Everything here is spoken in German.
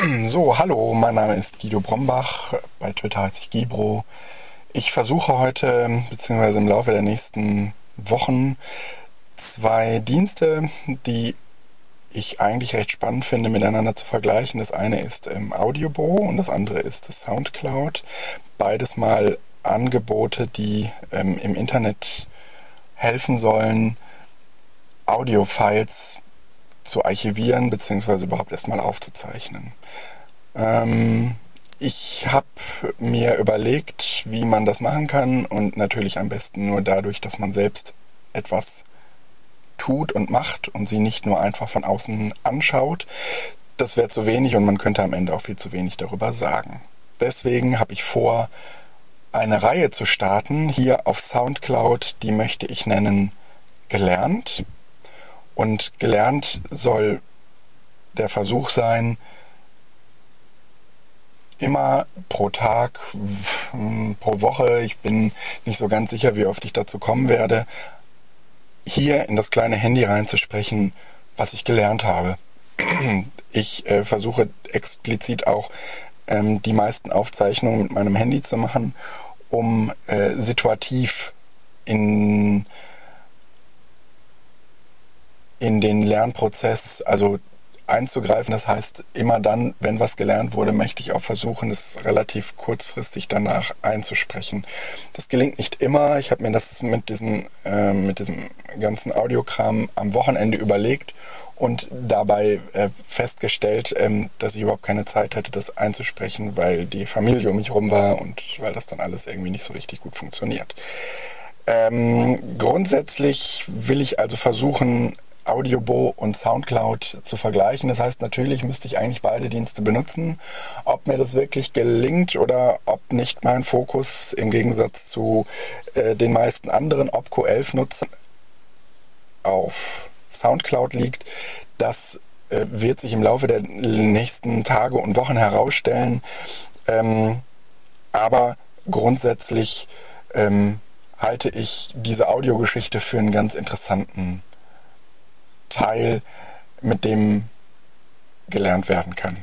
So, hallo, mein Name ist Guido Brombach, bei Twitter heiße ich Gibro. Ich versuche heute, beziehungsweise im Laufe der nächsten Wochen, zwei Dienste, die ich eigentlich recht spannend finde, miteinander zu vergleichen. Das eine ist ähm, Audiobo und das andere ist Soundcloud. Beides mal Angebote, die ähm, im Internet helfen sollen, Audiofiles zu archivieren beziehungsweise überhaupt erstmal aufzuzeichnen. Ähm, ich habe mir überlegt, wie man das machen kann und natürlich am besten nur dadurch, dass man selbst etwas tut und macht und sie nicht nur einfach von außen anschaut. Das wäre zu wenig und man könnte am Ende auch viel zu wenig darüber sagen. Deswegen habe ich vor, eine Reihe zu starten hier auf SoundCloud, die möchte ich nennen gelernt. Und gelernt soll der Versuch sein, immer pro Tag, pro Woche, ich bin nicht so ganz sicher, wie oft ich dazu kommen werde, hier in das kleine Handy reinzusprechen, was ich gelernt habe. Ich äh, versuche explizit auch ähm, die meisten Aufzeichnungen mit meinem Handy zu machen, um äh, situativ in in den Lernprozess, also einzugreifen. Das heißt, immer dann, wenn was gelernt wurde, möchte ich auch versuchen, es relativ kurzfristig danach einzusprechen. Das gelingt nicht immer. Ich habe mir das mit diesem, äh, mit diesem ganzen Audiokram am Wochenende überlegt und dabei äh, festgestellt, ähm, dass ich überhaupt keine Zeit hatte, das einzusprechen, weil die Familie um mich rum war und weil das dann alles irgendwie nicht so richtig gut funktioniert. Ähm, grundsätzlich will ich also versuchen, Audiobo und Soundcloud zu vergleichen. Das heißt, natürlich müsste ich eigentlich beide Dienste benutzen. Ob mir das wirklich gelingt oder ob nicht mein Fokus im Gegensatz zu äh, den meisten anderen Opco 11 Nutzern auf Soundcloud liegt, das äh, wird sich im Laufe der nächsten Tage und Wochen herausstellen. Ähm, aber grundsätzlich ähm, halte ich diese Audiogeschichte für einen ganz interessanten Teil, mit dem gelernt werden kann.